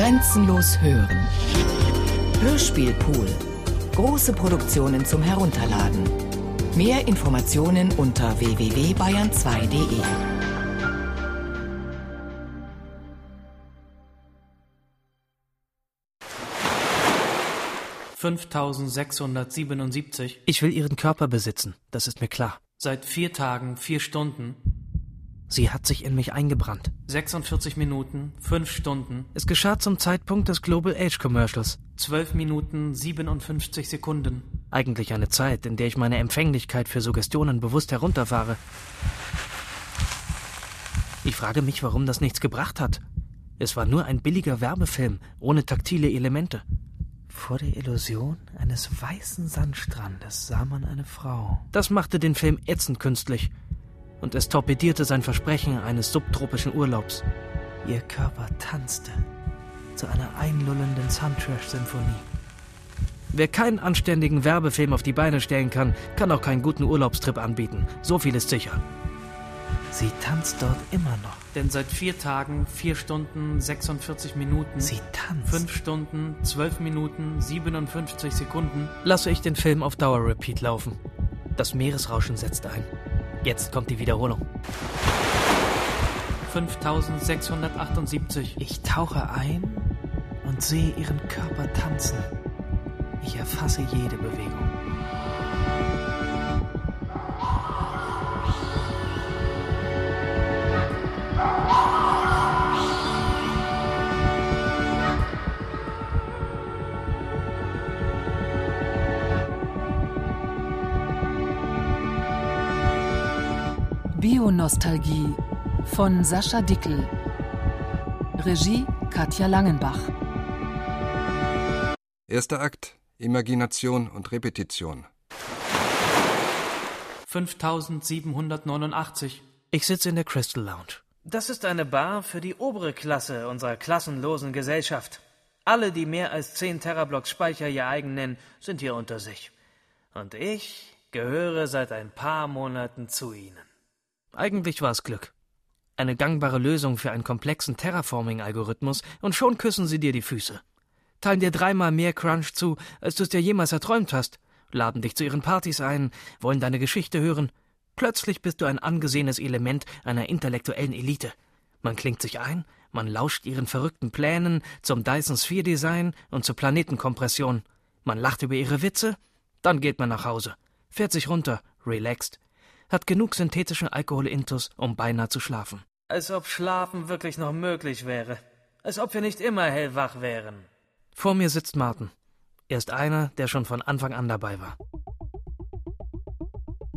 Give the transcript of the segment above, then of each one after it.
Grenzenlos hören. Hörspielpool. Große Produktionen zum Herunterladen. Mehr Informationen unter www.bayern2.de. »5677. Ich will Ihren Körper besitzen, das ist mir klar. Seit vier Tagen, vier Stunden, Sie hat sich in mich eingebrannt. 46 Minuten, 5 Stunden, Es geschah zum Zeitpunkt des Global Age Commercials. 12 Minuten, 57 Sekunden. Eigentlich eine Zeit, in der ich meine Empfänglichkeit für Suggestionen bewusst herunterfahre. Ich frage mich, warum das nichts gebracht hat. Es war nur ein billiger Werbefilm, ohne taktile Elemente. Vor der Illusion eines weißen Sandstrandes sah man eine Frau. Das machte den Film ätzend künstlich. Und es torpedierte sein Versprechen eines subtropischen Urlaubs. Ihr Körper tanzte zu einer einlullenden Suntrash-Symphonie. Wer keinen anständigen Werbefilm auf die Beine stellen kann, kann auch keinen guten Urlaubstrip anbieten. So viel ist sicher. Sie tanzt dort immer noch. Denn seit vier Tagen, 4 Stunden, 46 Minuten, Sie tanzt. 5 Stunden, 12 Minuten, 57 Sekunden, Lasse ich den Film auf Dauer-Repeat laufen. Das Meeresrauschen setzt ein. Jetzt kommt die Wiederholung. 5678. Ich tauche ein und sehe ihren Körper tanzen. Ich erfasse jede Bewegung. Bionostalgie von Sascha Dickel. Regie Katja Langenbach. Erster Akt. Imagination und Repetition. 5789. Ich sitze in der Crystal Lounge. Das ist eine Bar für die obere Klasse unserer klassenlosen Gesellschaft. Alle, die mehr als 10 Terablocks Speicher ihr eigen nennen, sind hier unter sich. Und ich gehöre seit ein paar Monaten zu ihnen. Eigentlich war es Glück. Eine gangbare Lösung für einen komplexen Terraforming-Algorithmus und schon küssen sie dir die Füße. Teilen dir dreimal mehr Crunch zu, als du es dir jemals erträumt hast, laden dich zu ihren Partys ein, wollen deine Geschichte hören. Plötzlich bist du ein angesehenes Element einer intellektuellen Elite. Man klingt sich ein, man lauscht ihren verrückten Plänen zum Dyson Sphere Design und zur Planetenkompression. Man lacht über ihre Witze, dann geht man nach Hause, fährt sich runter, relaxed, hat genug synthetischen Alkohol intus, um beinahe zu schlafen. Als ob Schlafen wirklich noch möglich wäre. Als ob wir nicht immer hellwach wären. Vor mir sitzt Martin. Er ist einer, der schon von Anfang an dabei war.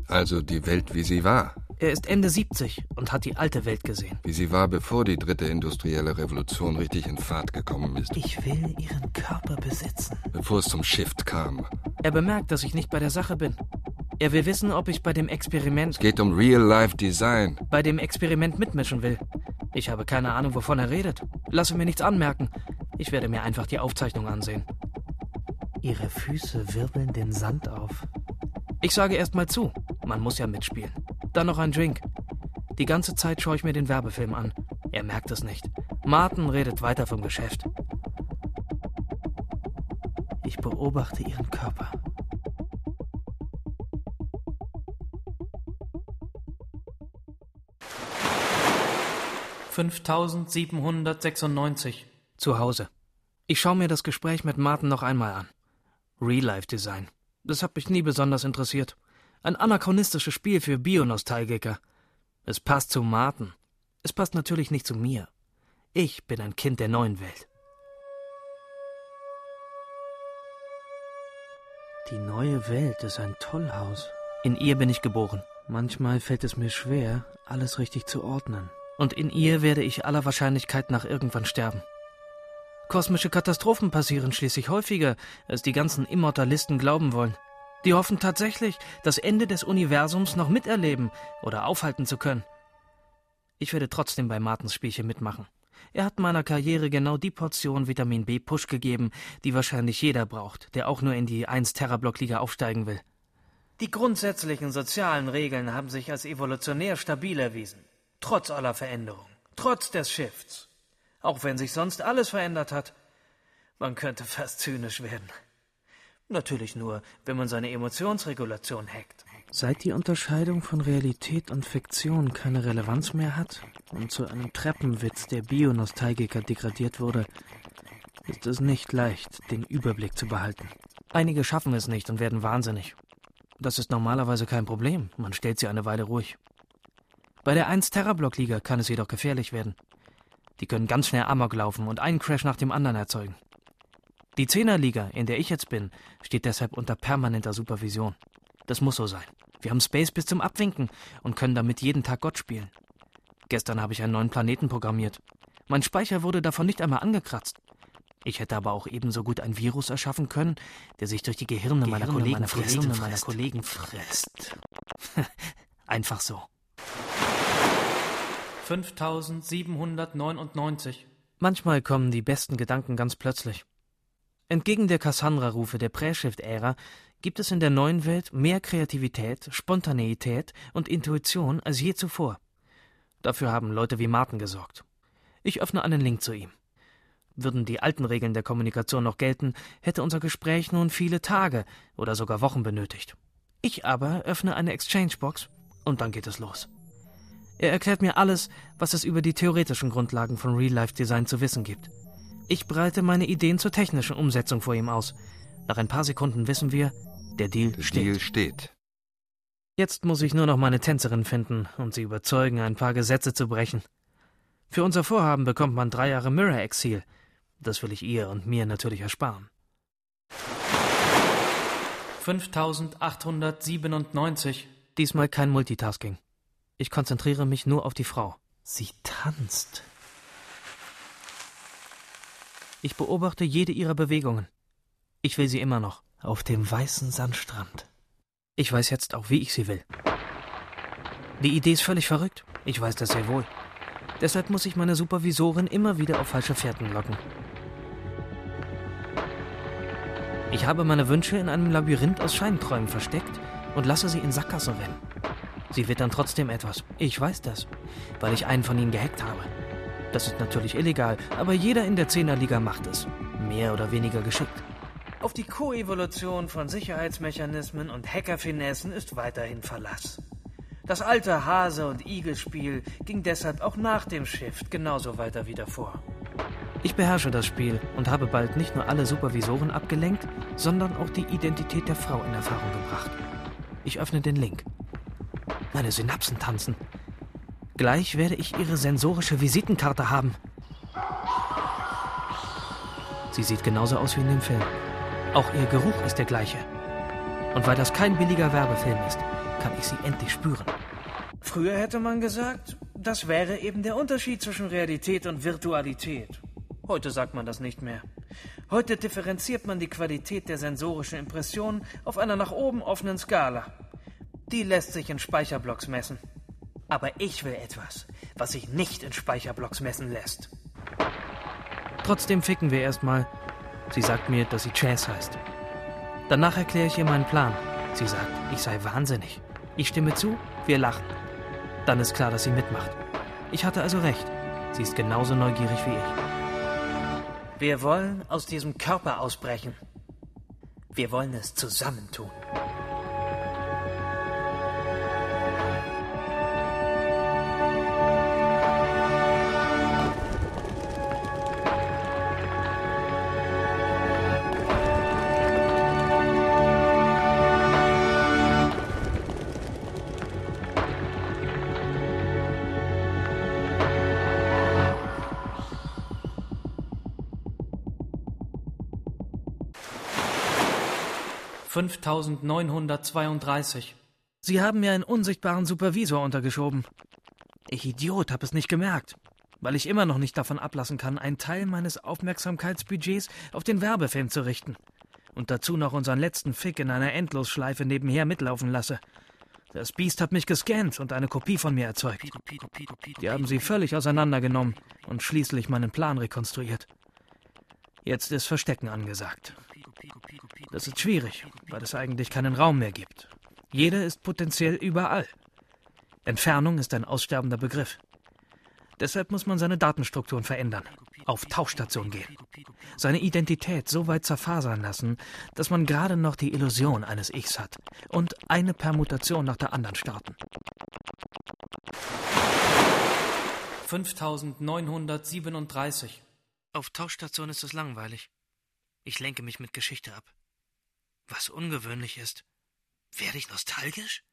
Also die Welt, wie sie war. Er ist Ende 70 und hat die alte Welt gesehen. Wie sie war, bevor die dritte industrielle Revolution richtig in Fahrt gekommen ist. Ich will ihren Körper besitzen. Bevor es zum Shift kam. Er bemerkt, dass ich nicht bei der Sache bin. Er will wissen, ob ich bei dem Experiment Es geht um Real-Life-Design. bei dem Experiment mitmischen will. Ich habe keine Ahnung, wovon er redet. Lasse mir nichts anmerken. Ich werde mir einfach die Aufzeichnung ansehen. Ihre Füße wirbeln den Sand auf. Ich sage erst mal zu. Man muss ja mitspielen. Dann noch ein Drink. Die ganze Zeit schaue ich mir den Werbefilm an. Er merkt es nicht. Martin redet weiter vom Geschäft. Ich beobachte ihren Körper. 5796. Zu Hause. Ich schaue mir das Gespräch mit Martin noch einmal an. Real-Life-Design. Das hat mich nie besonders interessiert. Ein anachronistisches Spiel für Bionostalgiker. Es passt zu Martin. Es passt natürlich nicht zu mir. Ich bin ein Kind der neuen Welt. Die neue Welt ist ein Tollhaus. In ihr bin ich geboren. Manchmal fällt es mir schwer, alles richtig zu ordnen. Und in ihr werde ich aller Wahrscheinlichkeit nach irgendwann sterben. Kosmische Katastrophen passieren schließlich häufiger, als die ganzen Immortalisten glauben wollen. Die hoffen tatsächlich, das Ende des Universums noch miterleben oder aufhalten zu können. Ich werde trotzdem bei Martens Spielchen mitmachen. Er hat meiner Karriere genau die Portion Vitamin B Push gegeben, die wahrscheinlich jeder braucht, der auch nur in die 1 Terablock Liga aufsteigen will. Die grundsätzlichen sozialen Regeln haben sich als evolutionär stabil erwiesen. Trotz aller Veränderungen. Trotz des Shifts. Auch wenn sich sonst alles verändert hat. Man könnte fast zynisch werden. Natürlich nur, wenn man seine Emotionsregulation hackt. Seit die Unterscheidung von Realität und Fiktion keine Relevanz mehr hat und zu einem Treppenwitz der Bionostalgiker degradiert wurde, ist es nicht leicht, den Überblick zu behalten. Einige schaffen es nicht und werden wahnsinnig. Das ist normalerweise kein Problem, man stellt sie eine Weile ruhig. Bei der 1-Terablock-Liga kann es jedoch gefährlich werden. Die können ganz schnell Amok laufen und einen Crash nach dem anderen erzeugen. Die Zehnerliga, in der ich jetzt bin, steht deshalb unter permanenter Supervision. Das muss so sein. Wir haben Space bis zum Abwinken und können damit jeden Tag Gott spielen. Gestern habe ich einen neuen Planeten programmiert. Mein Speicher wurde davon nicht einmal angekratzt. Ich hätte aber auch ebenso gut ein Virus erschaffen können, der sich durch die Gehirne, Gehirne meiner Kollegen meiner frisst. Gehirne meiner Kollegen frisst. Einfach so. 5799. Manchmal kommen die besten Gedanken ganz plötzlich. Entgegen der Cassandra-Rufe der Präshift-Ära gibt es in der neuen Welt mehr Kreativität, Spontaneität und Intuition als je zuvor. Dafür haben Leute wie Martin gesorgt. Ich öffne einen Link zu ihm. Würden die alten Regeln der Kommunikation noch gelten, hätte unser Gespräch nun viele Tage oder sogar Wochen benötigt. Ich aber öffne eine Exchange-Box und dann geht es los. Er erklärt mir alles, was es über die theoretischen Grundlagen von Real-Life-Design zu wissen gibt. Ich breite meine Ideen zur technischen Umsetzung vor ihm aus. Nach ein paar Sekunden wissen wir, der Deal der steht. Deal steht. Jetzt muss ich nur noch meine Tänzerin finden und sie überzeugen, ein paar Gesetze zu brechen. Für unser Vorhaben bekommt man drei Jahre Mirror-Exil. Das will ich ihr und mir natürlich ersparen. 5897. Diesmal kein Multitasking. Ich konzentriere mich nur auf die Frau. Sie tanzt. Ich beobachte jede ihrer Bewegungen. Ich will sie immer noch. Auf dem weißen Sandstrand. Ich weiß jetzt auch, wie ich sie will. Die Idee ist völlig verrückt. Ich weiß das sehr wohl. Deshalb muss ich meine Supervisorin immer wieder auf falsche Fährten locken. Ich habe meine Wünsche in einem Labyrinth aus Scheinträumen versteckt und lasse sie in Sackgasse rennen. Sie wittern trotzdem etwas. Ich weiß das, weil ich einen von ihnen gehackt habe. Das ist natürlich illegal, aber jeder in der Zehnerliga macht es. Mehr oder weniger geschickt. Auf die Koevolution von Sicherheitsmechanismen und Hackerfinessen ist weiterhin Verlass. Das alte Hase- und Igel-Spiel ging deshalb auch nach dem Shift genauso weiter wie davor. Ich beherrsche das Spiel und habe bald nicht nur alle Supervisoren abgelenkt, sondern auch die Identität der Frau in Erfahrung gebracht. Ich öffne den Link. Meine Synapsen tanzen. Gleich werde ich Ihre sensorische Visitenkarte haben. Sie sieht genauso aus wie in dem Film. Auch ihr Geruch ist der gleiche. Und weil das kein billiger Werbefilm ist, kann ich sie endlich spüren. Früher hätte man gesagt, das wäre eben der Unterschied zwischen Realität und Virtualität. Heute sagt man das nicht mehr. Heute differenziert man die Qualität der sensorischen Impressionen auf einer nach oben offenen Skala. Die lässt sich in Speicherblocks messen. Aber ich will etwas, was sich nicht in Speicherblocks messen lässt. Trotzdem ficken wir erstmal. Sie sagt mir, dass sie Chance heißt. Danach erkläre ich ihr meinen Plan. Sie sagt, ich sei wahnsinnig. Ich stimme zu, wir lachen. Dann ist klar, dass sie mitmacht. Ich hatte also recht. Sie ist genauso neugierig wie ich. Wir wollen aus diesem Körper ausbrechen. Wir wollen es zusammentun. 5932. Sie haben mir einen unsichtbaren Supervisor untergeschoben. Ich Idiot, hab es nicht gemerkt. Weil ich immer noch nicht davon ablassen kann, einen Teil meines Aufmerksamkeitsbudgets auf den Werbefilm zu richten. Und dazu noch unseren letzten Fick in einer Endlosschleife nebenher mitlaufen lasse. Das Biest hat mich gescannt und eine Kopie von mir erzeugt. Die haben sie völlig auseinandergenommen und schließlich meinen Plan rekonstruiert. Jetzt ist Verstecken angesagt. Das ist schwierig, weil es eigentlich keinen Raum mehr gibt. Jeder ist potenziell überall. Entfernung ist ein aussterbender Begriff. Deshalb muss man seine Datenstrukturen verändern, auf Tauchstation gehen, seine Identität so weit zerfasern lassen, dass man gerade noch die Illusion eines Ichs hat und eine Permutation nach der anderen starten. 5937. Auf Tauchstation ist es langweilig. Ich lenke mich mit Geschichte ab. Was ungewöhnlich ist. Werde ich nostalgisch?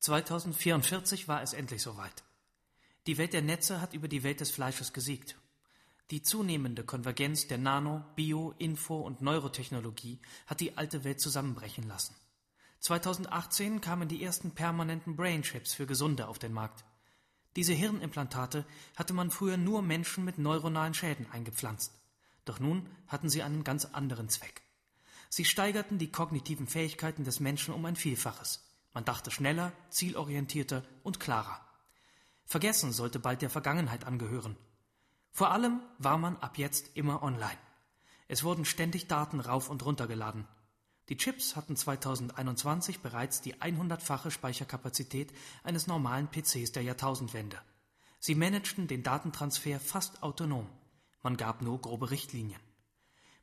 2044 war es endlich soweit. Die Welt der Netze hat über die Welt des Fleisches gesiegt. Die zunehmende Konvergenz der Nano-, Bio-, Info- und Neurotechnologie hat die alte Welt zusammenbrechen lassen. 2018 kamen die ersten permanenten Brainchips für Gesunde auf den Markt. Diese Hirnimplantate hatte man früher nur Menschen mit neuronalen Schäden eingepflanzt. Doch nun hatten sie einen ganz anderen Zweck. Sie steigerten die kognitiven Fähigkeiten des Menschen um ein Vielfaches. Man dachte schneller, zielorientierter und klarer. Vergessen sollte bald der Vergangenheit angehören. Vor allem war man ab jetzt immer online. Es wurden ständig Daten rauf und runter geladen. Die Chips hatten 2021 bereits die 100-fache Speicherkapazität eines normalen PCs der Jahrtausendwende. Sie managten den Datentransfer fast autonom. Man gab nur grobe Richtlinien.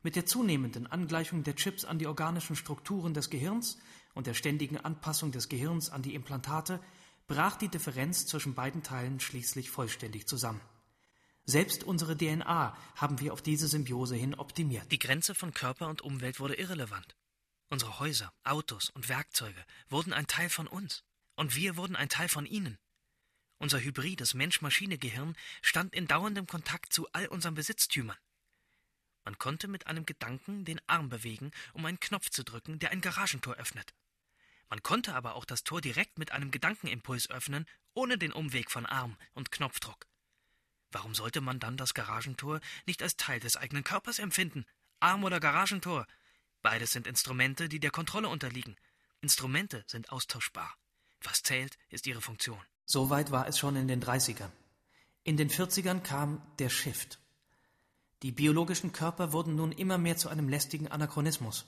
Mit der zunehmenden Angleichung der Chips an die organischen Strukturen des Gehirns und der ständigen Anpassung des Gehirns an die Implantate brach die Differenz zwischen beiden Teilen schließlich vollständig zusammen. Selbst unsere DNA haben wir auf diese Symbiose hin optimiert. Die Grenze von Körper und Umwelt wurde irrelevant. Unsere Häuser, Autos und Werkzeuge wurden ein Teil von uns. Und wir wurden ein Teil von ihnen. Unser hybrides Mensch-Maschine-Gehirn stand in dauerndem Kontakt zu all unseren Besitztümern. Man konnte mit einem Gedanken den Arm bewegen, um einen Knopf zu drücken, der ein Garagentor öffnet. Man konnte aber auch das Tor direkt mit einem Gedankenimpuls öffnen, ohne den Umweg von Arm und Knopfdruck. Warum sollte man dann das Garagentor nicht als Teil des eigenen Körpers empfinden? Arm oder Garagentor? Beides sind Instrumente, die der Kontrolle unterliegen. Instrumente sind austauschbar. Was zählt, ist ihre Funktion. Soweit war es schon in den 30ern. In den 40ern kam der Shift. Die biologischen Körper wurden nun immer mehr zu einem lästigen Anachronismus.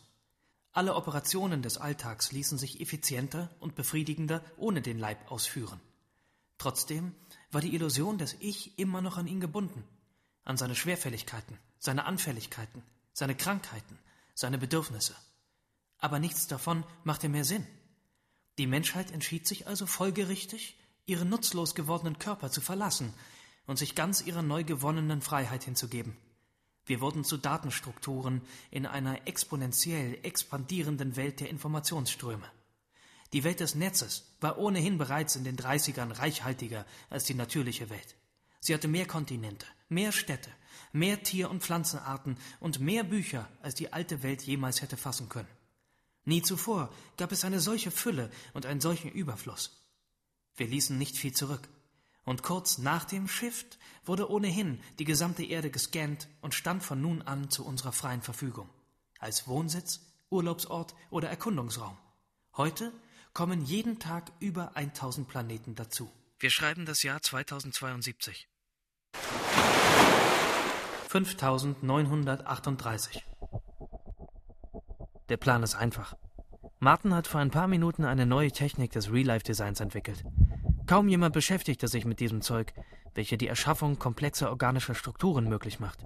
Alle Operationen des Alltags ließen sich effizienter und befriedigender ohne den Leib ausführen. Trotzdem war die Illusion des Ich immer noch an ihn gebunden, an seine Schwerfälligkeiten, seine Anfälligkeiten, seine Krankheiten, seine Bedürfnisse. Aber nichts davon machte mehr Sinn. Die Menschheit entschied sich also folgerichtig, ihren nutzlos gewordenen Körper zu verlassen und sich ganz ihrer neu gewonnenen Freiheit hinzugeben. Wir wurden zu Datenstrukturen in einer exponentiell expandierenden Welt der Informationsströme. Die Welt des Netzes war ohnehin bereits in den 30ern reichhaltiger als die natürliche Welt. Sie hatte mehr Kontinente, mehr Städte, mehr Tier- und Pflanzenarten und mehr Bücher, als die alte Welt jemals hätte fassen können. Nie zuvor gab es eine solche Fülle und einen solchen Überfluss. Wir ließen nicht viel zurück. Und kurz nach dem Shift wurde ohnehin die gesamte Erde gescannt und stand von nun an zu unserer freien Verfügung. Als Wohnsitz, Urlaubsort oder Erkundungsraum. Heute kommen jeden Tag über 1000 Planeten dazu. Wir schreiben das Jahr 2072. 5938. Der Plan ist einfach. Martin hat vor ein paar Minuten eine neue Technik des Real-Life-Designs entwickelt. Kaum jemand beschäftigte sich mit diesem Zeug, welche die Erschaffung komplexer organischer Strukturen möglich macht.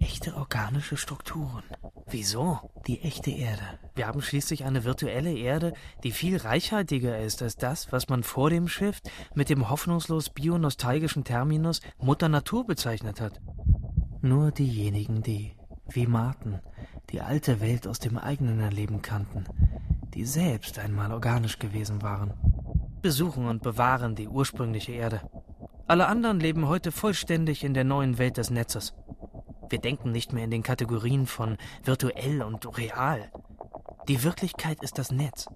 Echte organische Strukturen. Wieso? Die echte Erde. Wir haben schließlich eine virtuelle Erde, die viel reichhaltiger ist als das, was man vor dem Shift mit dem hoffnungslos bionostalgischen Terminus Mutter Natur bezeichnet hat. Nur diejenigen, die, wie Martin, die alte Welt aus dem eigenen Erleben kannten, die selbst einmal organisch gewesen waren, besuchen und bewahren die ursprüngliche Erde. Alle anderen leben heute vollständig in der neuen Welt des Netzes. Wir denken nicht mehr in den Kategorien von virtuell und real. Die Wirklichkeit ist das Netz.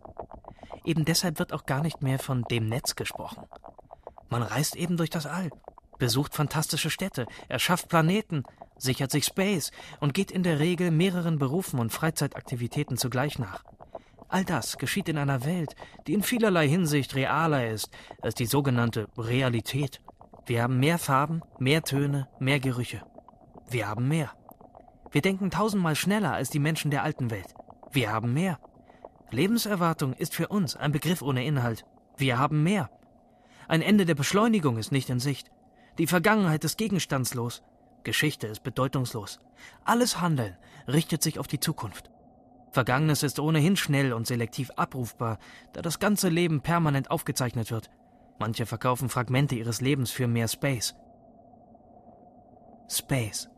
Eben deshalb wird auch gar nicht mehr von dem Netz gesprochen. Man reist eben durch das All, besucht fantastische Städte, erschafft Planeten, sichert sich Space und geht in der Regel mehreren Berufen und Freizeitaktivitäten zugleich nach. All das geschieht in einer Welt, die in vielerlei Hinsicht realer ist als die sogenannte Realität. Wir haben mehr Farben, mehr Töne, mehr Gerüche. Wir haben mehr. Wir denken tausendmal schneller als die Menschen der alten Welt. Wir haben mehr. Lebenserwartung ist für uns ein Begriff ohne Inhalt. Wir haben mehr. Ein Ende der Beschleunigung ist nicht in Sicht. Die Vergangenheit ist gegenstandslos. Geschichte ist bedeutungslos. Alles Handeln richtet sich auf die Zukunft. Vergangenes ist ohnehin schnell und selektiv abrufbar, da das ganze Leben permanent aufgezeichnet wird. Manche verkaufen Fragmente ihres Lebens für mehr Space. Space,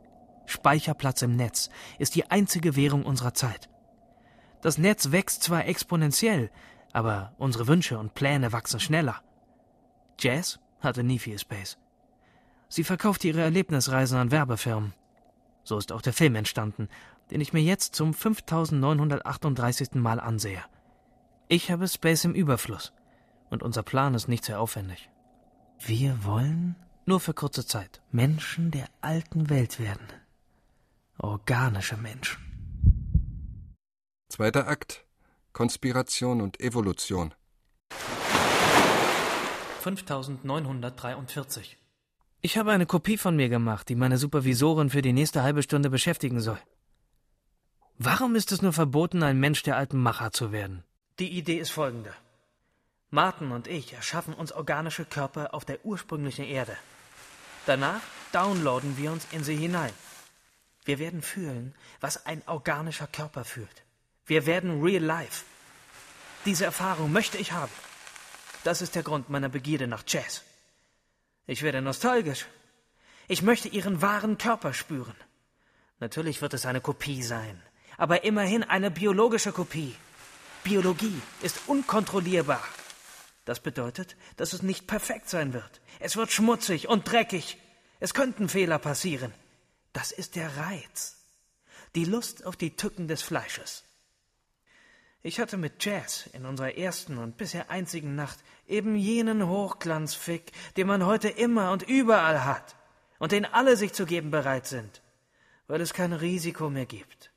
Speicherplatz im Netz, ist die einzige Währung unserer Zeit. Das Netz wächst zwar exponentiell, aber unsere Wünsche und Pläne wachsen schneller. Jazz hatte nie viel Space. Sie verkaufte ihre Erlebnisreisen an Werbefirmen. So ist auch der Film entstanden, den ich mir jetzt zum 5938. Mal ansehe. Ich habe Space im Überfluss und unser Plan ist nicht sehr aufwendig. Wir wollen, nur für kurze Zeit, Menschen der alten Welt werden. Organische Menschen. Zweiter Akt. Konspiration und Evolution. 5943. Ich habe eine Kopie von mir gemacht, die meine Supervisorin für die nächste halbe Stunde beschäftigen soll. Warum ist es nur verboten, ein Mensch der alten Macher zu werden? Die Idee ist folgende. Martin und ich erschaffen uns organische Körper auf der ursprünglichen Erde. Danach downloaden wir uns in sie hinein. Wir werden fühlen, was ein organischer Körper fühlt. Wir werden real life. Diese Erfahrung möchte ich haben. Das ist der Grund meiner Begierde nach Jazz. Ich werde nostalgisch. Ich möchte ihren wahren Körper spüren. Natürlich wird es eine Kopie sein, aber immerhin eine biologische Kopie. Biologie ist unkontrollierbar. Das bedeutet, dass es nicht perfekt sein wird. Es wird schmutzig und dreckig. Es könnten Fehler passieren. Das ist der Reiz. Die Lust auf die Tücken des Fleisches. Ich hatte mit Jazz in unserer ersten und bisher einzigen Nacht eben jenen Hochglanzfick, den man heute immer und überall hat und den alle sich zu geben bereit sind, weil es kein Risiko mehr gibt.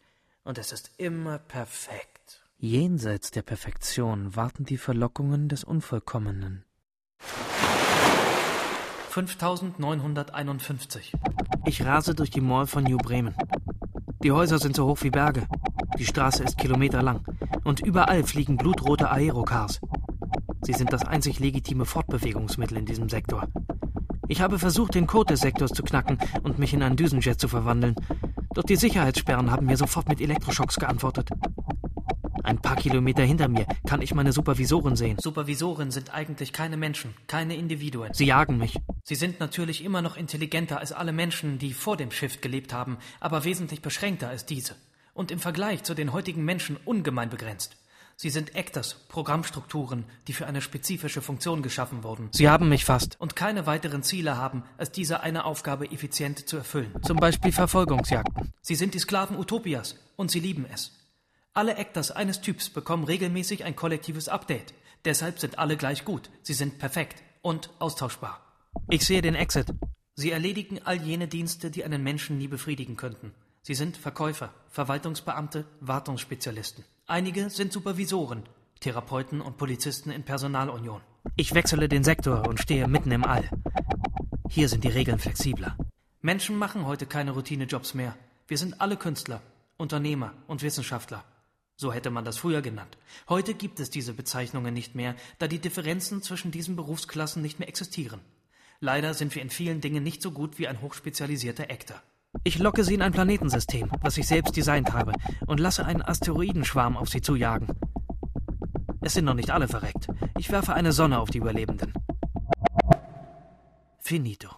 Und es ist immer perfekt. Jenseits der Perfektion warten die Verlockungen des Unvollkommenen. 5951. Ich rase durch die Mall von New Bremen. Die Häuser sind so hoch wie Berge. Die Straße ist kilometerlang. Und überall fliegen blutrote Aerocars. Sie sind das einzig legitime Fortbewegungsmittel in diesem Sektor. Ich habe versucht, den Code des Sektors zu knacken und mich in einen Düsenjet zu verwandeln. Doch die Sicherheitssperren haben mir sofort mit Elektroschocks geantwortet. Ein paar Kilometer hinter mir kann ich meine Supervisoren sehen. Supervisoren sind eigentlich keine Menschen, keine Individuen. Sie jagen mich. Sie sind natürlich immer noch intelligenter als alle Menschen, die vor dem Shift gelebt haben, aber wesentlich beschränkter als diese. Und im Vergleich zu den heutigen Menschen ungemein begrenzt. Sie sind Actors, Programmstrukturen, die für eine spezifische Funktion geschaffen wurden. Sie haben mich fast. Und keine weiteren Ziele haben, als diese eine Aufgabe effizient zu erfüllen. Zum Beispiel Verfolgungsjagden. Sie sind die Sklaven Utopias und sie lieben es. Alle Actors eines Typs bekommen regelmäßig ein kollektives Update. Deshalb sind alle gleich gut. Sie sind perfekt und austauschbar. Ich sehe den Exit. Sie erledigen all jene Dienste, die einen Menschen nie befriedigen könnten. Sie sind Verkäufer, Verwaltungsbeamte, Wartungsspezialisten. Einige sind Supervisoren, Therapeuten und Polizisten in Personalunion. Ich wechsle den Sektor und stehe mitten im All. Hier sind die Regeln flexibler. Menschen machen heute keine Routinejobs mehr. Wir sind alle Künstler, Unternehmer und Wissenschaftler. So hätte man das früher genannt. Heute gibt es diese Bezeichnungen nicht mehr, da die Differenzen zwischen diesen Berufsklassen nicht mehr existieren. Leider sind wir in vielen Dingen nicht so gut wie ein hochspezialisierter Actor. Ich locke sie in ein Planetensystem, das ich selbst designt habe, und lasse einen Asteroidenschwarm auf sie zujagen. Es sind noch nicht alle verreckt. Ich werfe eine Sonne auf die Überlebenden. Finito.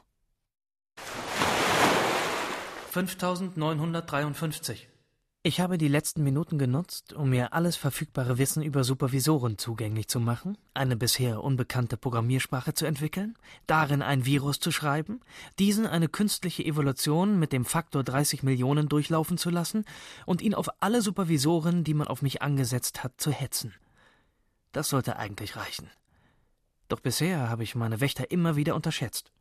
5953. Ich habe die letzten Minuten genutzt, um mir alles verfügbare Wissen über Supervisoren zugänglich zu machen, eine bisher unbekannte Programmiersprache zu entwickeln, darin ein Virus zu schreiben, diesen eine künstliche Evolution mit dem Faktor 30 Millionen durchlaufen zu lassen und ihn auf alle Supervisoren, die man auf mich angesetzt hat, zu hetzen. Das sollte eigentlich reichen. Doch bisher habe ich meine Wächter immer wieder unterschätzt.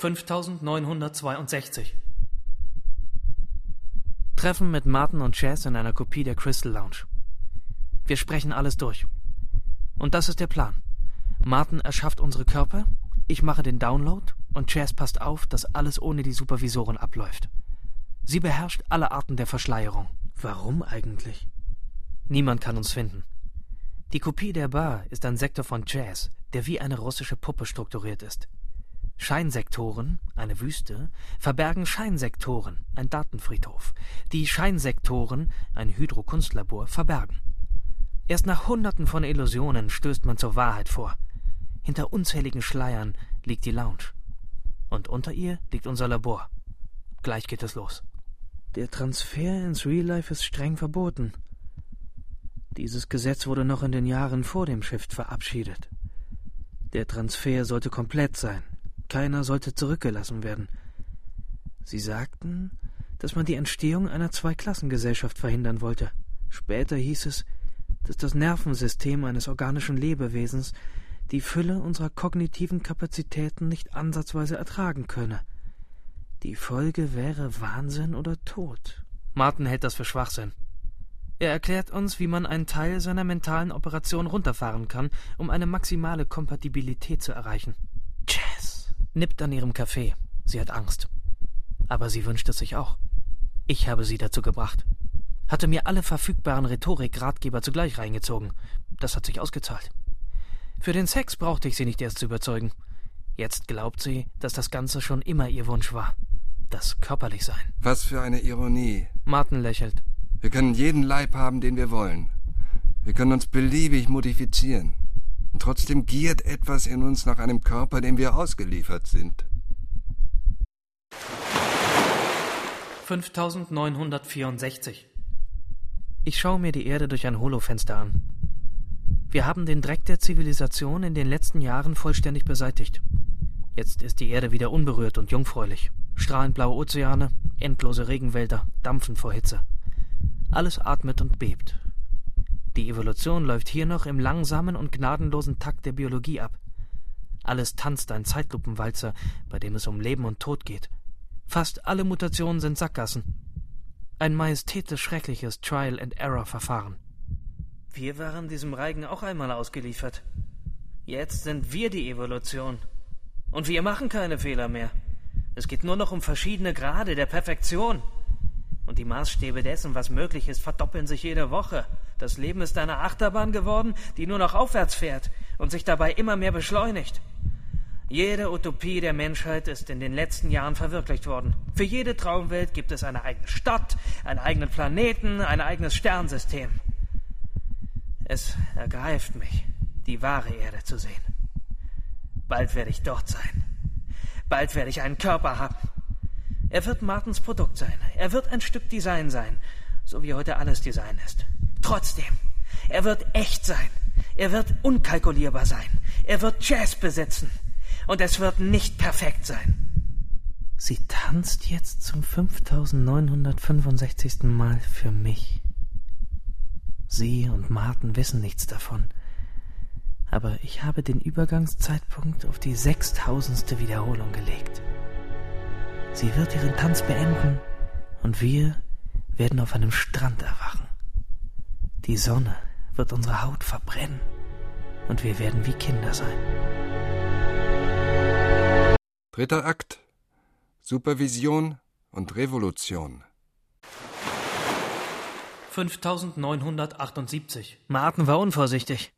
5962. Treffen mit Martin und Chaz in einer Kopie der Crystal Lounge. Wir sprechen alles durch. Und das ist der Plan. Martin erschafft unsere Körper, ich mache den Download und Chaz passt auf, dass alles ohne die Supervisoren abläuft. Sie beherrscht alle Arten der Verschleierung. Warum eigentlich? Niemand kann uns finden. Die Kopie der Bar ist ein Sektor von Jazz, der wie eine russische Puppe strukturiert ist. Scheinsektoren, eine Wüste, verbergen Scheinsektoren, ein Datenfriedhof. Die Scheinsektoren, ein Hydrokunstlabor, verbergen. Erst nach Hunderten von Illusionen stößt man zur Wahrheit vor. Hinter unzähligen Schleiern liegt die Lounge. Und unter ihr liegt unser Labor. Gleich geht es los. Der Transfer ins Real Life ist streng verboten. Dieses Gesetz wurde noch in den Jahren vor dem Shift verabschiedet. Der Transfer sollte komplett sein. Keiner sollte zurückgelassen werden. Sie sagten, dass man die Entstehung einer Zweiklassengesellschaft verhindern wollte. Später hieß es, dass das Nervensystem eines organischen Lebewesens die Fülle unserer kognitiven Kapazitäten nicht ansatzweise ertragen könne. Die Folge wäre Wahnsinn oder Tod. Martin hält das für Schwachsinn. Er erklärt uns, wie man einen Teil seiner mentalen Operation runterfahren kann, um eine maximale Kompatibilität zu erreichen. Nippt an ihrem Kaffee. Sie hat Angst. Aber sie wünscht es sich auch. Ich habe sie dazu gebracht. Hatte mir alle verfügbaren Rhetorik-Ratgeber zugleich reingezogen. Das hat sich ausgezahlt. Für den Sex brauchte ich sie nicht erst zu überzeugen. Jetzt glaubt sie, dass das Ganze schon immer ihr Wunsch war. Das körperlich sein. Was für eine Ironie. Martin lächelt. Wir können jeden Leib haben, den wir wollen. Wir können uns beliebig modifizieren. Trotzdem giert etwas in uns nach einem Körper, dem wir ausgeliefert sind. 5964 Ich schaue mir die Erde durch ein Holofenster an. Wir haben den Dreck der Zivilisation in den letzten Jahren vollständig beseitigt. Jetzt ist die Erde wieder unberührt und jungfräulich. Strahlend blaue Ozeane, endlose Regenwälder, dampfen vor Hitze. Alles atmet und bebt, die Evolution läuft hier noch im langsamen und gnadenlosen Takt der Biologie ab. Alles tanzt ein Zeitlupenwalzer, bei dem es um Leben und Tod geht. Fast alle Mutationen sind Sackgassen. Ein majestätisch schreckliches Trial-and-Error-Verfahren. Wir waren diesem Reigen auch einmal ausgeliefert. Jetzt sind wir die Evolution. Und wir machen keine Fehler mehr. Es geht nur noch um verschiedene Grade der Perfektion. Und die Maßstäbe dessen, was möglich ist, verdoppeln sich jede Woche. Das Leben ist eine Achterbahn geworden, die nur noch aufwärts fährt und sich dabei immer mehr beschleunigt. Jede Utopie der Menschheit ist in den letzten Jahren verwirklicht worden. Für jede Traumwelt gibt es eine eigene Stadt, einen eigenen Planeten, ein eigenes Sternsystem. Es ergreift mich, die wahre Erde zu sehen. Bald werde ich dort sein. Bald werde ich einen Körper haben. Er wird Martens Produkt sein. Er wird ein Stück Design sein, so wie heute alles Design ist. Trotzdem, er wird echt sein. Er wird unkalkulierbar sein. Er wird Jazz besitzen. Und es wird nicht perfekt sein. Sie tanzt jetzt zum 5965. Mal für mich. Sie und Martin wissen nichts davon. Aber ich habe den Übergangszeitpunkt auf die sechstausendste Wiederholung gelegt. Sie wird ihren Tanz beenden und wir werden auf einem Strand erwachen. Die Sonne wird unsere Haut verbrennen und wir werden wie Kinder sein. Dritter Akt. Supervision und Revolution. 5978. Martin war unvorsichtig.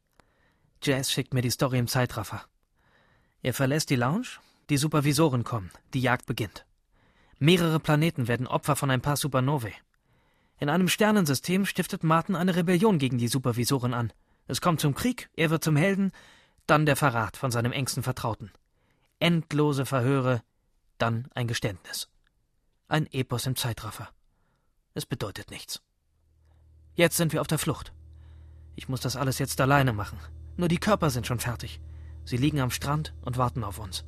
Jazz schickt mir die Story im Zeitraffer. Er verlässt die Lounge, die Supervisoren kommen, die Jagd beginnt. Mehrere Planeten werden Opfer von ein paar Supernovae. In einem Sternensystem stiftet Martin eine Rebellion gegen die Supervisoren an. Es kommt zum Krieg, er wird zum Helden, dann der Verrat von seinem engsten Vertrauten. Endlose Verhöre, dann ein Geständnis. Ein Epos im Zeitraffer. Es bedeutet nichts. Jetzt sind wir auf der Flucht. Ich muss das alles jetzt alleine machen. Nur die Körper sind schon fertig. Sie liegen am Strand und warten auf uns.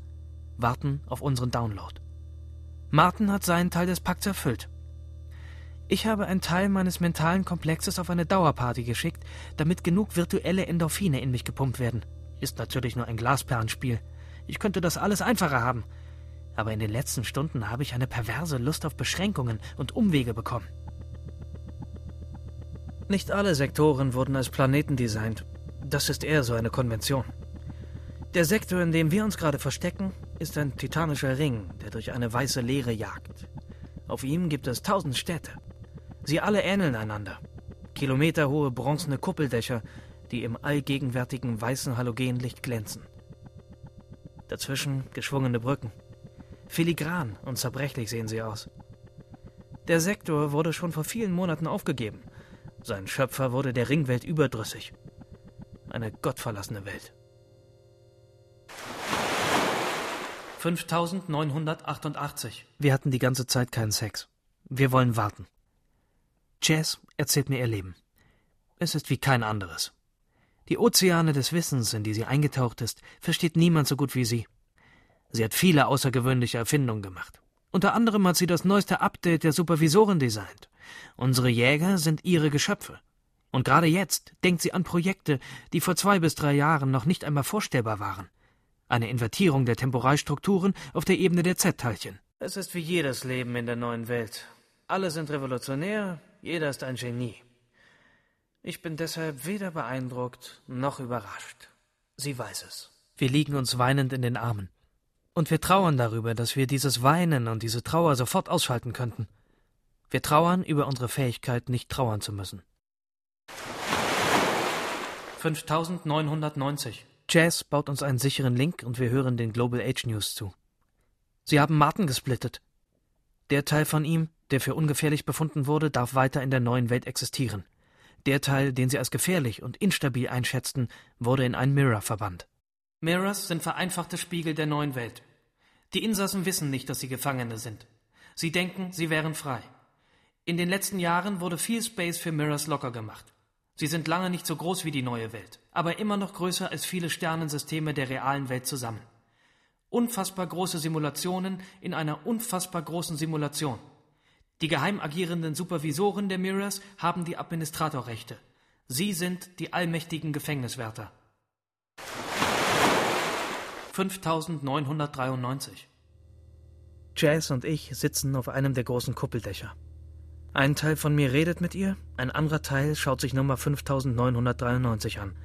Warten auf unseren Download. Martin hat seinen Teil des Pakts erfüllt. Ich habe einen Teil meines mentalen Komplexes auf eine Dauerparty geschickt, damit genug virtuelle Endorphine in mich gepumpt werden. Ist natürlich nur ein Glasperlenspiel. Ich könnte das alles einfacher haben. Aber in den letzten Stunden habe ich eine perverse Lust auf Beschränkungen und Umwege bekommen. Nicht alle Sektoren wurden als Planeten designt. Das ist eher so eine Konvention. Der Sektor, in dem wir uns gerade verstecken, ist ein titanischer Ring, der durch eine weiße Leere jagt. Auf ihm gibt es tausend Städte. Sie alle ähneln einander. Kilometerhohe bronzene Kuppeldächer, die im allgegenwärtigen weißen Halogenlicht glänzen. Dazwischen geschwungene Brücken. Filigran und zerbrechlich sehen sie aus. Der Sektor wurde schon vor vielen Monaten aufgegeben. Sein Schöpfer wurde der Ringwelt überdrüssig. Eine gottverlassene Welt. 5988. Wir hatten die ganze Zeit keinen Sex. Wir wollen warten. Jazz erzählt mir ihr Leben. Es ist wie kein anderes. Die Ozeane des Wissens, in die sie eingetaucht ist, versteht niemand so gut wie sie. Sie hat viele außergewöhnliche Erfindungen gemacht. Unter anderem hat sie das neueste Update der Supervisoren designt. Unsere Jäger sind ihre Geschöpfe. Und gerade jetzt denkt sie an Projekte, die vor zwei bis drei Jahren noch nicht einmal vorstellbar waren. Eine Invertierung der Temporalstrukturen auf der Ebene der Z-Teilchen. Es ist wie jedes Leben in der neuen Welt. Alle sind revolutionär, jeder ist ein Genie. Ich bin deshalb weder beeindruckt noch überrascht. Sie weiß es. Wir liegen uns weinend in den Armen. Und wir trauern darüber, dass wir dieses Weinen und diese Trauer sofort ausschalten könnten. Wir trauern über unsere Fähigkeit, nicht trauern zu müssen. 5990. Jazz baut uns einen sicheren Link und wir hören den Global Age News zu. Sie haben Martin gesplittet. Der Teil von ihm, der für ungefährlich befunden wurde, darf weiter in der neuen Welt existieren. Der Teil, den sie als gefährlich und instabil einschätzten, wurde in einen Mirror verbannt. Mirrors sind vereinfachte Spiegel der neuen Welt. Die Insassen wissen nicht, dass sie Gefangene sind. Sie denken, sie wären frei. In den letzten Jahren wurde viel Space für Mirrors locker gemacht. Sie sind lange nicht so groß wie die neue Welt, aber immer noch größer als viele Sternensysteme der realen Welt zusammen. Unfassbar große Simulationen in einer unfassbar großen Simulation. Die geheim agierenden Supervisoren der Mirrors haben die Administratorrechte. Sie sind die allmächtigen Gefängniswärter. 5993. Jazz und ich sitzen auf einem der großen Kuppeldächer. Ein Teil von mir redet mit ihr, ein anderer Teil schaut sich Nummer 5993 an.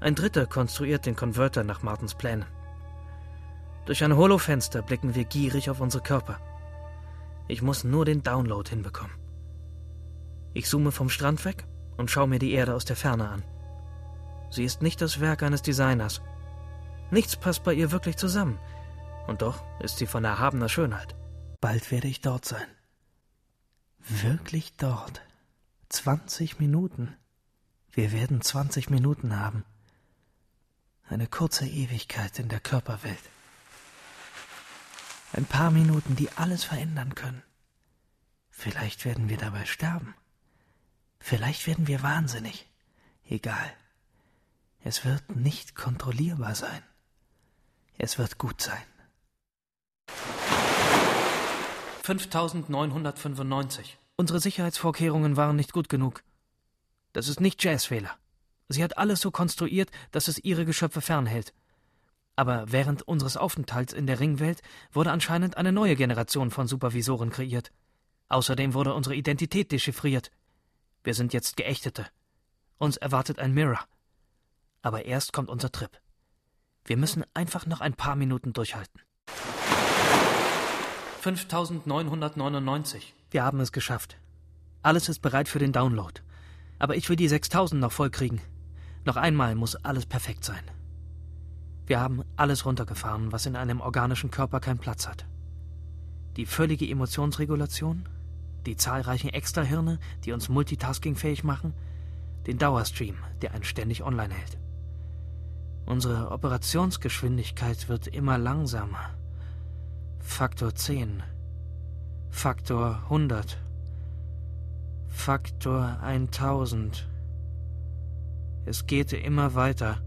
Ein dritter konstruiert den Konverter nach Martens Plänen. Durch ein Holofenster blicken wir gierig auf unsere Körper. Ich muss nur den Download hinbekommen. Ich zoome vom Strand weg und schaue mir die Erde aus der Ferne an. Sie ist nicht das Werk eines Designers, Nichts passt bei ihr wirklich zusammen. Und doch ist sie von erhabener Schönheit. Bald werde ich dort sein. Wirklich dort. 20 Minuten. Wir werden 20 Minuten haben. Eine kurze Ewigkeit in der Körperwelt. Ein paar Minuten, die alles verändern können. Vielleicht werden wir dabei sterben. Vielleicht werden wir wahnsinnig. Egal. Es wird nicht kontrollierbar sein. Es wird gut sein. 5995. Unsere Sicherheitsvorkehrungen waren nicht gut genug. Das ist nicht Jazzfehler. Sie hat alles so konstruiert, dass es ihre Geschöpfe fernhält. Aber während unseres Aufenthalts in der Ringwelt wurde anscheinend eine neue Generation von Supervisoren kreiert. Außerdem wurde unsere Identität dechiffriert. Wir sind jetzt Geächtete. Uns erwartet ein Mirror. Aber erst kommt unser Trip. Wir müssen einfach noch ein paar Minuten durchhalten. 5999. Wir haben es geschafft. Alles ist bereit für den Download. Aber ich will die 6000 noch vollkriegen. Noch einmal muss alles perfekt sein. Wir haben alles runtergefahren, was in einem organischen Körper keinen Platz hat. Die völlige Emotionsregulation, die zahlreichen Extrahirne, die uns multitaskingfähig machen, den Dauerstream, der einen ständig online hält. Unsere Operationsgeschwindigkeit wird immer langsamer. Faktor 10. Faktor 100. Faktor 1000. Es geht immer weiter.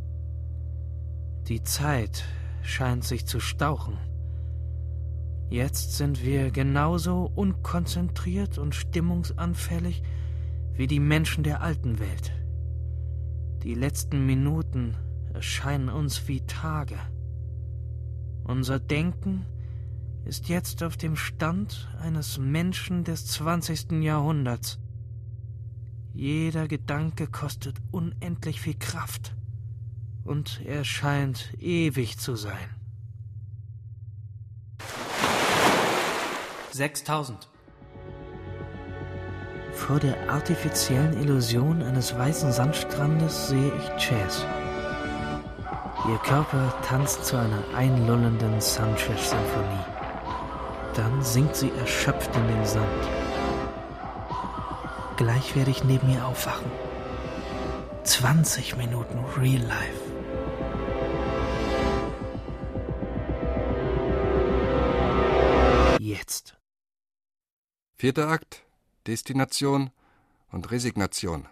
Die Zeit scheint sich zu stauchen. Jetzt sind wir genauso unkonzentriert und stimmungsanfällig wie die Menschen der alten Welt. Die letzten Minuten erscheinen uns wie Tage. Unser Denken ist jetzt auf dem Stand eines Menschen des 20. Jahrhunderts. Jeder Gedanke kostet unendlich viel Kraft und er scheint ewig zu sein. 6000. Vor der artifiziellen Illusion eines weißen Sandstrandes sehe ich Chase. Ihr Körper tanzt zu einer einlullenden Sunshift-Symphonie. Dann sinkt sie erschöpft in den Sand. Gleich werde ich neben ihr aufwachen. 20 Minuten Real Life. Vierter Akt. Destination und Resignation.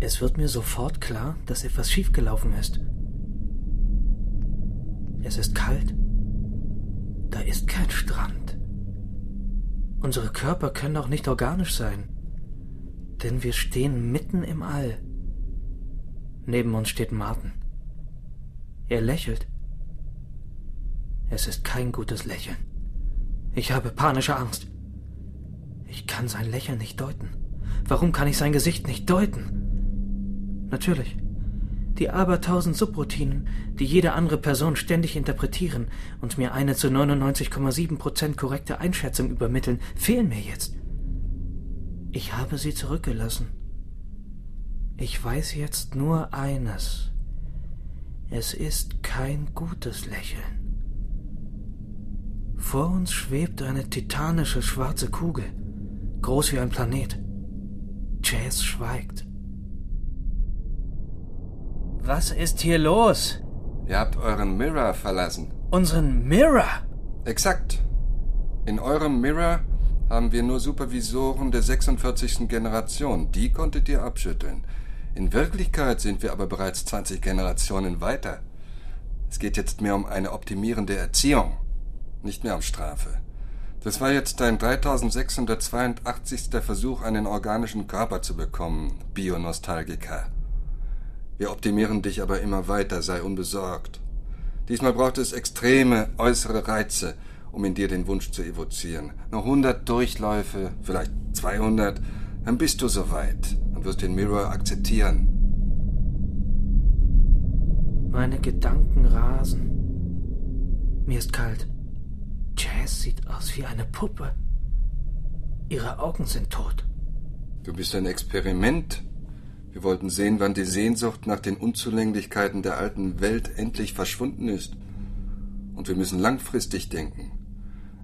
Es wird mir sofort klar, dass etwas schiefgelaufen ist. Es ist kalt. Da ist kein Strand. Unsere Körper können auch nicht organisch sein. Denn wir stehen mitten im All. Neben uns steht Martin. Er lächelt. Es ist kein gutes Lächeln. Ich habe panische Angst. Ich kann sein Lächeln nicht deuten. Warum kann ich sein Gesicht nicht deuten? Natürlich. Die abertausend Subroutinen, die jede andere Person ständig interpretieren und mir eine zu 99,7 Prozent korrekte Einschätzung übermitteln, fehlen mir jetzt. Ich habe sie zurückgelassen. Ich weiß jetzt nur eines. Es ist kein gutes Lächeln. Vor uns schwebt eine titanische schwarze Kugel, groß wie ein Planet. Jazz schweigt. Was ist hier los? Ihr habt euren Mirror verlassen. Unseren Mirror? Exakt. In eurem Mirror haben wir nur Supervisoren der 46. Generation. Die konntet ihr abschütteln. In Wirklichkeit sind wir aber bereits 20 Generationen weiter. Es geht jetzt mehr um eine optimierende Erziehung, nicht mehr um Strafe. Das war jetzt dein 3682. Versuch, einen organischen Körper zu bekommen, Bionostalgiker. Wir optimieren dich aber immer weiter, sei unbesorgt. Diesmal braucht es extreme äußere Reize, um in dir den Wunsch zu evozieren. Noch 100 Durchläufe, vielleicht 200, dann bist du soweit und wirst den Mirror akzeptieren. Meine Gedanken rasen. Mir ist kalt. Jazz sieht aus wie eine Puppe. Ihre Augen sind tot. Du bist ein Experiment, wir wollten sehen, wann die Sehnsucht nach den Unzulänglichkeiten der alten Welt endlich verschwunden ist. Und wir müssen langfristig denken.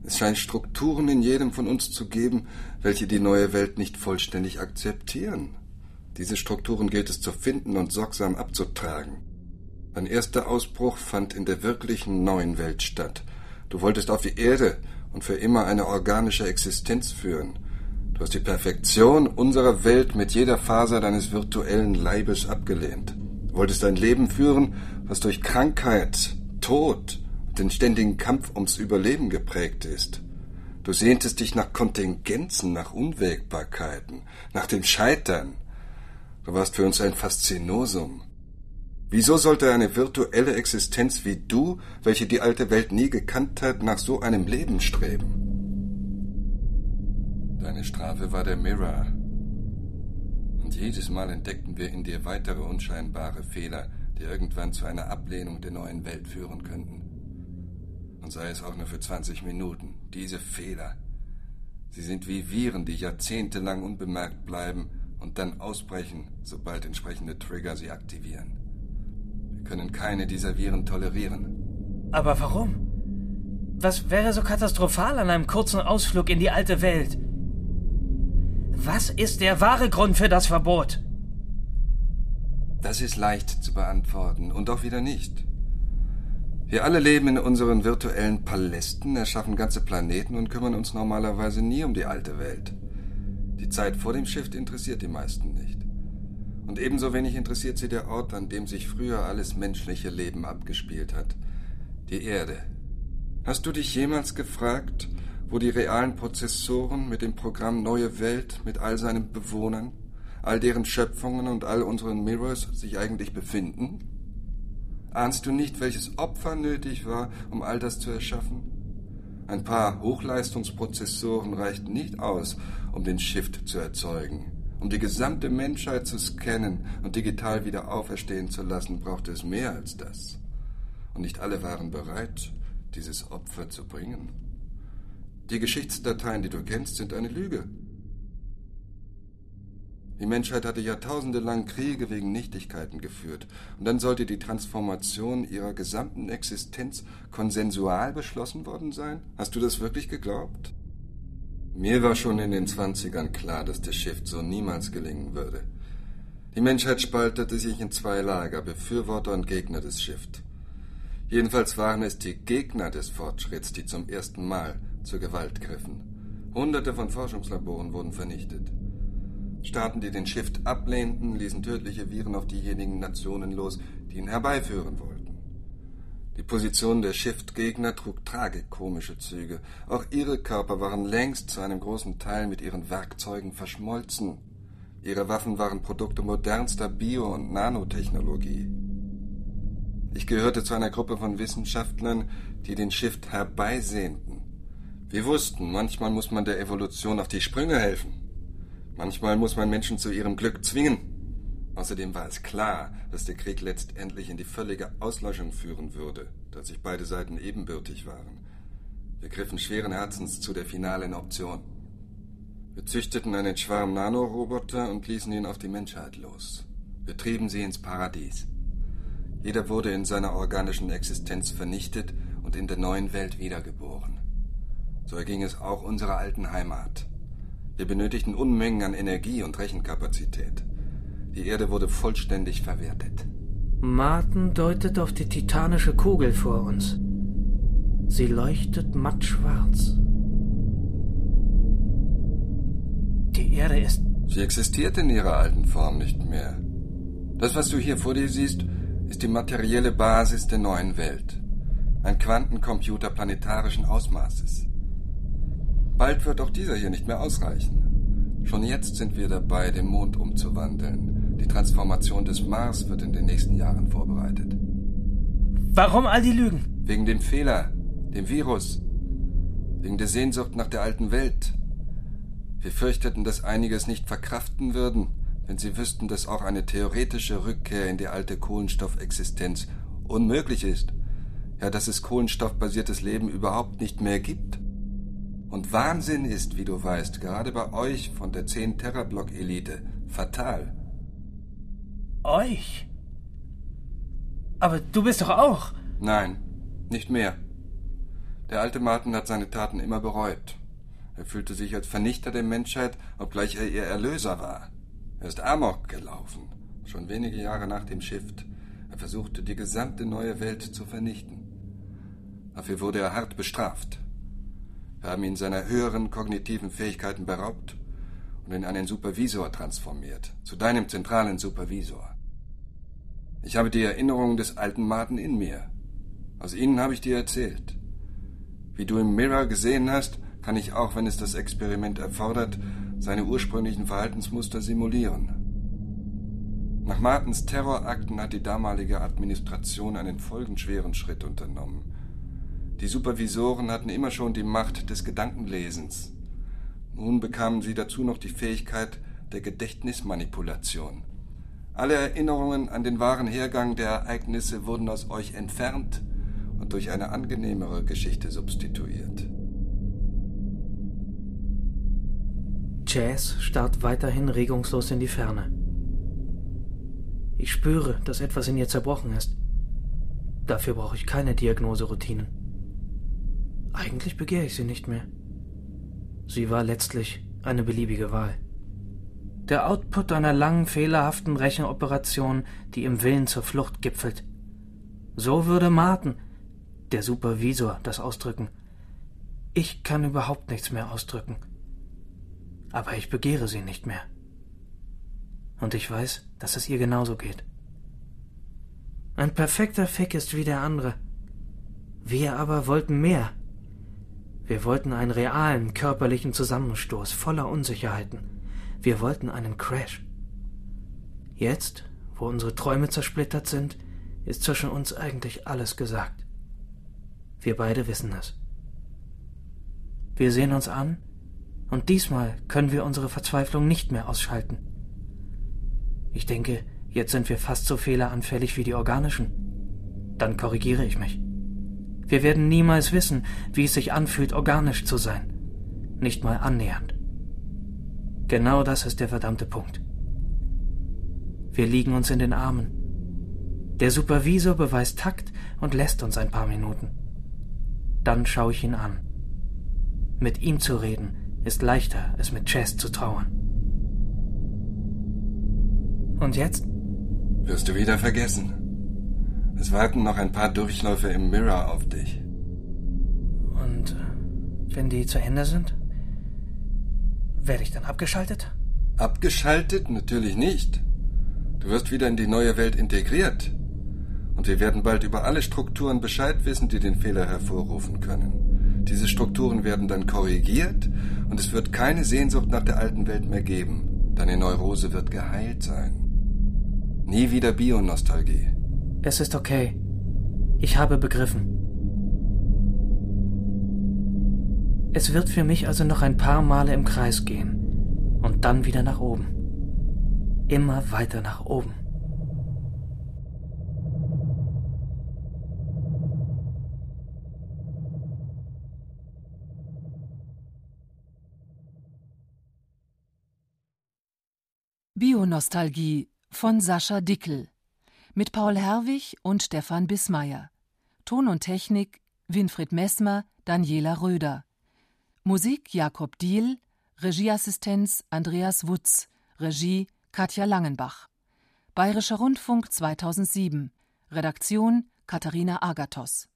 Es scheint Strukturen in jedem von uns zu geben, welche die neue Welt nicht vollständig akzeptieren. Diese Strukturen gilt es zu finden und sorgsam abzutragen. Dein erster Ausbruch fand in der wirklichen neuen Welt statt. Du wolltest auf die Erde und für immer eine organische Existenz führen. Du hast die Perfektion unserer Welt mit jeder Faser deines virtuellen Leibes abgelehnt. Du wolltest ein Leben führen, was durch Krankheit, Tod und den ständigen Kampf ums Überleben geprägt ist. Du sehntest dich nach Kontingenzen, nach Unwägbarkeiten, nach dem Scheitern. Du warst für uns ein Faszinosum. Wieso sollte eine virtuelle Existenz wie du, welche die alte Welt nie gekannt hat, nach so einem Leben streben? Deine Strafe war der Mirror. Und jedes Mal entdeckten wir in dir weitere unscheinbare Fehler, die irgendwann zu einer Ablehnung der neuen Welt führen könnten. Und sei es auch nur für 20 Minuten. Diese Fehler. Sie sind wie Viren, die jahrzehntelang unbemerkt bleiben und dann ausbrechen, sobald entsprechende Trigger sie aktivieren. Können keine dieser Viren tolerieren. Aber warum? Was wäre so katastrophal an einem kurzen Ausflug in die alte Welt? Was ist der wahre Grund für das Verbot? Das ist leicht zu beantworten und auch wieder nicht. Wir alle leben in unseren virtuellen Palästen, erschaffen ganze Planeten und kümmern uns normalerweise nie um die alte Welt. Die Zeit vor dem Shift interessiert die meisten nicht. Und ebenso wenig interessiert sie der Ort, an dem sich früher alles menschliche Leben abgespielt hat. Die Erde. Hast du dich jemals gefragt, wo die realen Prozessoren mit dem Programm Neue Welt mit all seinen Bewohnern, all deren Schöpfungen und all unseren Mirrors sich eigentlich befinden? Ahnst du nicht, welches Opfer nötig war, um all das zu erschaffen? Ein paar Hochleistungsprozessoren reichten nicht aus, um den Shift zu erzeugen. Um die gesamte Menschheit zu scannen und digital wieder auferstehen zu lassen, brauchte es mehr als das. Und nicht alle waren bereit, dieses Opfer zu bringen. Die Geschichtsdateien, die du kennst, sind eine Lüge. Die Menschheit hatte jahrtausendelang Kriege wegen Nichtigkeiten geführt, und dann sollte die Transformation ihrer gesamten Existenz konsensual beschlossen worden sein? Hast du das wirklich geglaubt? Mir war schon in den Zwanzigern klar, dass der Shift so niemals gelingen würde. Die Menschheit spaltete sich in zwei Lager, Befürworter und Gegner des Shift. Jedenfalls waren es die Gegner des Fortschritts, die zum ersten Mal zur Gewalt griffen. Hunderte von Forschungslaboren wurden vernichtet. Staaten, die den Shift ablehnten, ließen tödliche Viren auf diejenigen Nationen los, die ihn herbeiführen wollten. Die Position der Shift-Gegner trug tragikomische Züge. Auch ihre Körper waren längst zu einem großen Teil mit ihren Werkzeugen verschmolzen. Ihre Waffen waren Produkte modernster Bio- und Nanotechnologie. Ich gehörte zu einer Gruppe von Wissenschaftlern, die den Shift herbeisehnten. Wir wussten, manchmal muss man der Evolution auf die Sprünge helfen. Manchmal muss man Menschen zu ihrem Glück zwingen. Außerdem war es klar, dass der Krieg letztendlich in die völlige Auslöschung führen würde, da sich beide Seiten ebenbürtig waren. Wir griffen schweren Herzens zu der finalen Option. Wir züchteten einen Schwarm Nanoroboter und ließen ihn auf die Menschheit los. Wir trieben sie ins Paradies. Jeder wurde in seiner organischen Existenz vernichtet und in der neuen Welt wiedergeboren. So erging es auch unserer alten Heimat. Wir benötigten Unmengen an Energie und Rechenkapazität. Die Erde wurde vollständig verwertet. Martin deutet auf die titanische Kugel vor uns. Sie leuchtet mattschwarz. Die Erde ist. Sie existiert in ihrer alten Form nicht mehr. Das, was du hier vor dir siehst, ist die materielle Basis der neuen Welt. Ein Quantencomputer planetarischen Ausmaßes. Bald wird auch dieser hier nicht mehr ausreichen. Schon jetzt sind wir dabei, den Mond umzuwandeln. Die Transformation des Mars wird in den nächsten Jahren vorbereitet. Warum all die Lügen? Wegen dem Fehler, dem Virus, wegen der Sehnsucht nach der alten Welt. Wir fürchteten, dass einige es nicht verkraften würden, wenn sie wüssten, dass auch eine theoretische Rückkehr in die alte Kohlenstoffexistenz unmöglich ist. Ja, dass es kohlenstoffbasiertes Leben überhaupt nicht mehr gibt. Und Wahnsinn ist, wie du weißt, gerade bei euch von der 10 Terablock Elite fatal. Euch? Aber du bist doch auch. Nein, nicht mehr. Der alte Martin hat seine Taten immer bereut. Er fühlte sich als Vernichter der Menschheit, obgleich er ihr Erlöser war. Er ist Amok gelaufen, schon wenige Jahre nach dem Shift. Er versuchte, die gesamte neue Welt zu vernichten. Dafür wurde er hart bestraft. Wir haben ihn seiner höheren kognitiven Fähigkeiten beraubt und in einen Supervisor transformiert, zu deinem zentralen Supervisor. Ich habe die Erinnerungen des alten Martin in mir. Aus ihnen habe ich dir erzählt. Wie du im Mirror gesehen hast, kann ich auch, wenn es das Experiment erfordert, seine ursprünglichen Verhaltensmuster simulieren. Nach Martins Terrorakten hat die damalige Administration einen folgenschweren Schritt unternommen. Die Supervisoren hatten immer schon die Macht des Gedankenlesens. Nun bekamen sie dazu noch die Fähigkeit der Gedächtnismanipulation. Alle Erinnerungen an den wahren Hergang der Ereignisse wurden aus euch entfernt und durch eine angenehmere Geschichte substituiert. Jazz starrt weiterhin regungslos in die Ferne. Ich spüre, dass etwas in ihr zerbrochen ist. Dafür brauche ich keine Diagnoseroutinen. Eigentlich begehre ich sie nicht mehr. Sie war letztlich eine beliebige Wahl. Der Output einer langen, fehlerhaften Rechenoperation, die im Willen zur Flucht gipfelt. So würde Martin, der Supervisor, das ausdrücken. Ich kann überhaupt nichts mehr ausdrücken. Aber ich begehre sie nicht mehr. Und ich weiß, dass es ihr genauso geht. Ein perfekter Fick ist wie der andere. Wir aber wollten mehr. Wir wollten einen realen körperlichen Zusammenstoß voller Unsicherheiten. Wir wollten einen Crash. Jetzt, wo unsere Träume zersplittert sind, ist zwischen uns eigentlich alles gesagt. Wir beide wissen es. Wir sehen uns an, und diesmal können wir unsere Verzweiflung nicht mehr ausschalten. Ich denke, jetzt sind wir fast so fehleranfällig wie die organischen. Dann korrigiere ich mich. Wir werden niemals wissen, wie es sich anfühlt, organisch zu sein. Nicht mal annähernd. Genau das ist der verdammte Punkt. Wir liegen uns in den Armen. Der Supervisor beweist Takt und lässt uns ein paar Minuten. Dann schaue ich ihn an. Mit ihm zu reden ist leichter, als mit Chess zu trauern. Und jetzt? Wirst du wieder vergessen. Es warten noch ein paar Durchläufe im Mirror auf dich. Und äh, wenn die zu Ende sind? Werde ich dann abgeschaltet? Abgeschaltet? Natürlich nicht. Du wirst wieder in die neue Welt integriert. Und wir werden bald über alle Strukturen Bescheid wissen, die den Fehler hervorrufen können. Diese Strukturen werden dann korrigiert und es wird keine Sehnsucht nach der alten Welt mehr geben. Deine Neurose wird geheilt sein. Nie wieder Bionostalgie. Es ist okay. Ich habe begriffen. Es wird für mich also noch ein paar Male im Kreis gehen und dann wieder nach oben. Immer weiter nach oben. Bionostalgie von Sascha Dickel mit Paul Herwig und Stefan Bismeier. Ton und Technik Winfried Messmer, Daniela Röder. Musik Jakob Diehl, Regieassistenz Andreas Wutz, Regie Katja Langenbach. Bayerischer Rundfunk 2007. Redaktion Katharina Agathos